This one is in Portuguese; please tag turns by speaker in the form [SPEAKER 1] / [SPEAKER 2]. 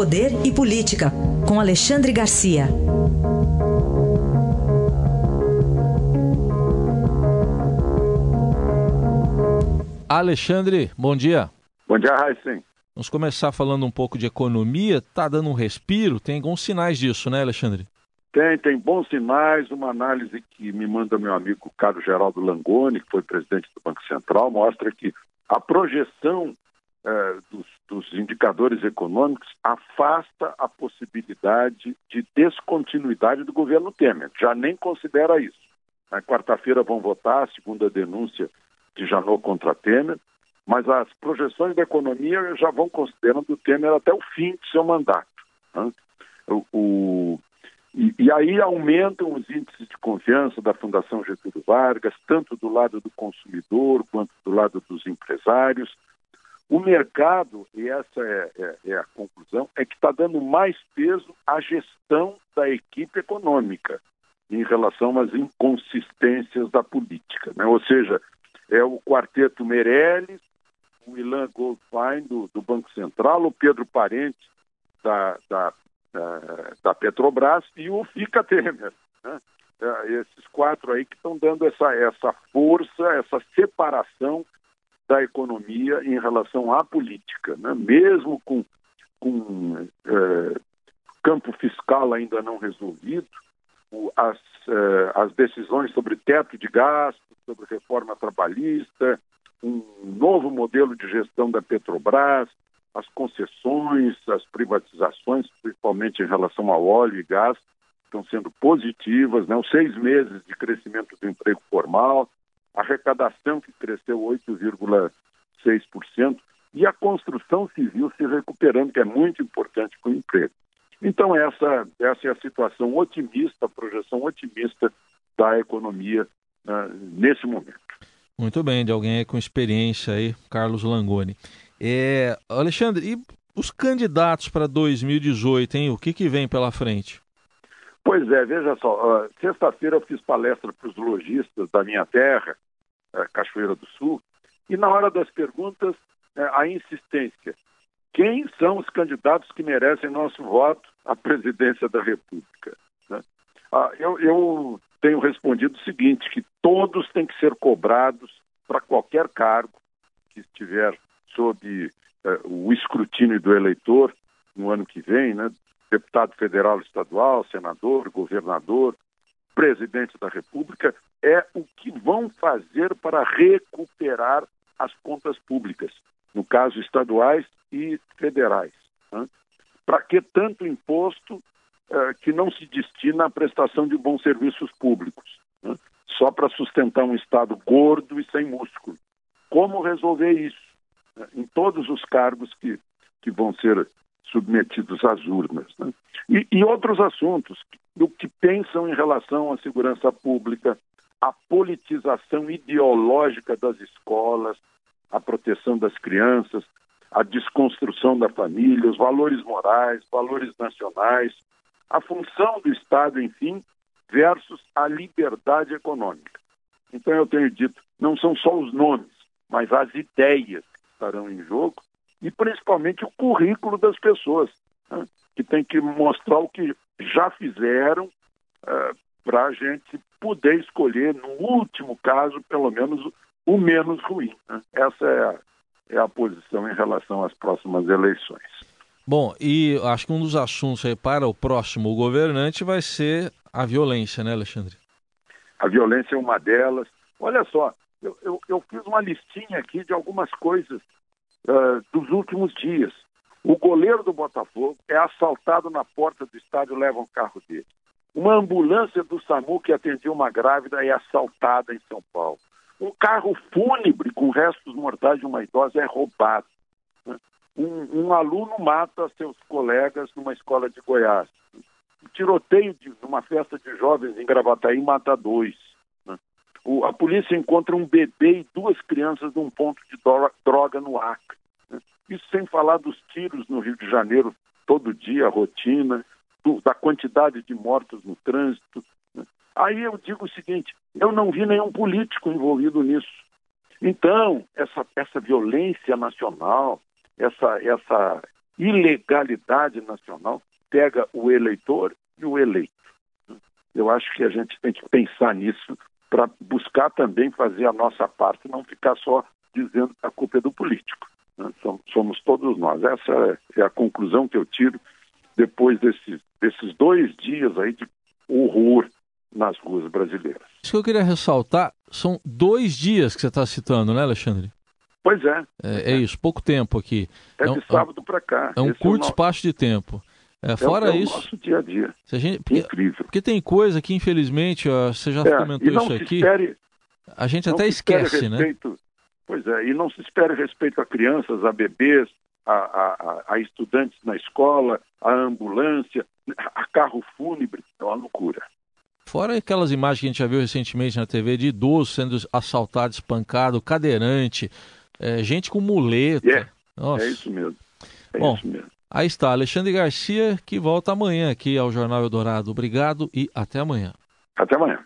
[SPEAKER 1] Poder e Política, com Alexandre Garcia.
[SPEAKER 2] Alexandre, bom dia.
[SPEAKER 3] Bom dia, Raíssen.
[SPEAKER 2] Vamos começar falando um pouco de economia. Está dando um respiro? Tem alguns sinais disso, né, Alexandre?
[SPEAKER 3] Tem, tem bons sinais. Uma análise que me manda meu amigo Carlos Geraldo Langoni, que foi presidente do Banco Central, mostra que a projeção eh, dos, dos, indicadores econômicos afasta a possibilidade de descontinuidade do governo Temer. Já nem considera isso. Na quarta-feira vão votar a segunda denúncia de Janot contra Temer, mas as projeções da economia já vão considerando o Temer até o fim de seu mandato. Né? O, o, e, e, aí aumentam os índices de confiança da Fundação Getúlio Vargas, tanto do lado do consumidor quanto do lado dos empresários. O mercado, e essa é, é, é a conclusão, é que está dando mais peso à gestão da equipe econômica em relação às inconsistências da política. Né? Ou seja, é o quarteto Meirelles, o Ilan Goldfein, do, do Banco Central, o Pedro Parente, da, da, da, da Petrobras, e o Fica Temer. Né? É, esses quatro aí que estão dando essa, essa força, essa separação da economia em relação à política, né? mesmo com, com é, campo fiscal ainda não resolvido, o, as, é, as decisões sobre teto de gastos, sobre reforma trabalhista, um novo modelo de gestão da Petrobras, as concessões, as privatizações, principalmente em relação ao óleo e gás, estão sendo positivas, né? os seis meses de crescimento do emprego formal, a arrecadação que cresceu 8,6% e a construção civil se recuperando, que é muito importante para o emprego. Então, essa, essa é a situação otimista, a projeção otimista da economia uh, nesse momento.
[SPEAKER 2] Muito bem, de alguém com experiência aí, Carlos Langoni. É, Alexandre, e os candidatos para 2018, hein? O que, que vem pela frente?
[SPEAKER 3] Pois é, veja só, uh, sexta-feira eu fiz palestra para os lojistas da minha terra, uh, Cachoeira do Sul, e na hora das perguntas, uh, a insistência. Quem são os candidatos que merecem nosso voto à presidência da República? Né? Ah, eu, eu tenho respondido o seguinte, que todos têm que ser cobrados para qualquer cargo que estiver sob o escrutínio do eleitor no ano que vem, né? Deputado federal estadual, senador, governador, presidente da República, é o que vão fazer para recuperar as contas públicas, no caso estaduais e federais. Né? Para que tanto imposto eh, que não se destina à prestação de bons serviços públicos, né? só para sustentar um Estado gordo e sem músculo? Como resolver isso? Em todos os cargos que, que vão ser submetidos às urnas. Né? E, e, outros assuntos, do que pensam em relação à segurança pública, a politização ideológica das escolas, a proteção das crianças, a desconstrução da família, os valores morais, valores nacionais, a função do Estado, enfim, versus a liberdade econômica. Então eu tenho dito, não são só os nomes, mas as ideias que estarão em jogo e principalmente o currículo das pessoas, né? que tem que mostrar o que já fizeram uh, para a gente poder escolher, no último caso, pelo menos o menos ruim. Né? Essa é a, é a posição em relação às próximas eleições.
[SPEAKER 2] Bom, e acho que um dos assuntos aí para o próximo governante vai ser a violência, né, Alexandre?
[SPEAKER 3] A violência é uma delas. Olha só, eu, eu, eu fiz uma listinha aqui de algumas coisas uh, dos últimos dias. O goleiro do Botafogo é assaltado na porta do estádio, leva um carro dele. Uma ambulância do SAMU que atendia uma grávida é assaltada em São Paulo. Um carro fúnebre com restos mortais de uma idosa é roubado. Um, um aluno mata seus colegas numa escola de Goiás. Um tiroteio de uma festa de jovens em Gravataí mata dois. O, a polícia encontra um bebê e duas crianças num ponto de droga no Acre. Né? Isso sem falar dos tiros no Rio de Janeiro todo dia, rotina, do, da quantidade de mortos no trânsito. Né? Aí eu digo o seguinte: eu não vi nenhum político envolvido nisso. Então, essa, essa violência nacional, essa, essa ilegalidade nacional pega o eleitor e o eleito. Eu acho que a gente tem que pensar nisso para buscar também fazer a nossa parte, não ficar só dizendo que a culpa é do político. Né? Somos todos nós. Essa é, é a conclusão que eu tiro depois desses, desses dois dias aí de horror nas ruas brasileiras.
[SPEAKER 2] Isso que eu queria ressaltar, são dois dias que você está citando, né, Alexandre?
[SPEAKER 3] Pois é.
[SPEAKER 2] É, é isso, pouco tempo aqui.
[SPEAKER 3] É, é de sábado para cá.
[SPEAKER 2] É um Esse curto é espaço de tempo. É, fora
[SPEAKER 3] é,
[SPEAKER 2] isso.
[SPEAKER 3] nosso dia a dia.
[SPEAKER 2] Gente, porque, Incrível. Porque tem coisa que, infelizmente, ó, você já comentou isso aqui.
[SPEAKER 3] Espere,
[SPEAKER 2] a gente até esquece,
[SPEAKER 3] né? respeito, né? Pois é, e não se espera respeito a crianças, a bebês, a, a, a, estudantes na escola, a ambulância, a carro fúnebre. É uma loucura.
[SPEAKER 2] Fora aquelas imagens que a gente já viu recentemente na TV de idosos sendo assaltados, espancado, cadeirante, é, gente com muleta.
[SPEAKER 3] É, Nossa. é isso mesmo. É
[SPEAKER 2] Bom,
[SPEAKER 3] isso mesmo.
[SPEAKER 2] Aí está, Alexandre Garcia, que volta amanhã aqui ao Jornal Eldorado. Obrigado e até amanhã.
[SPEAKER 3] Até amanhã.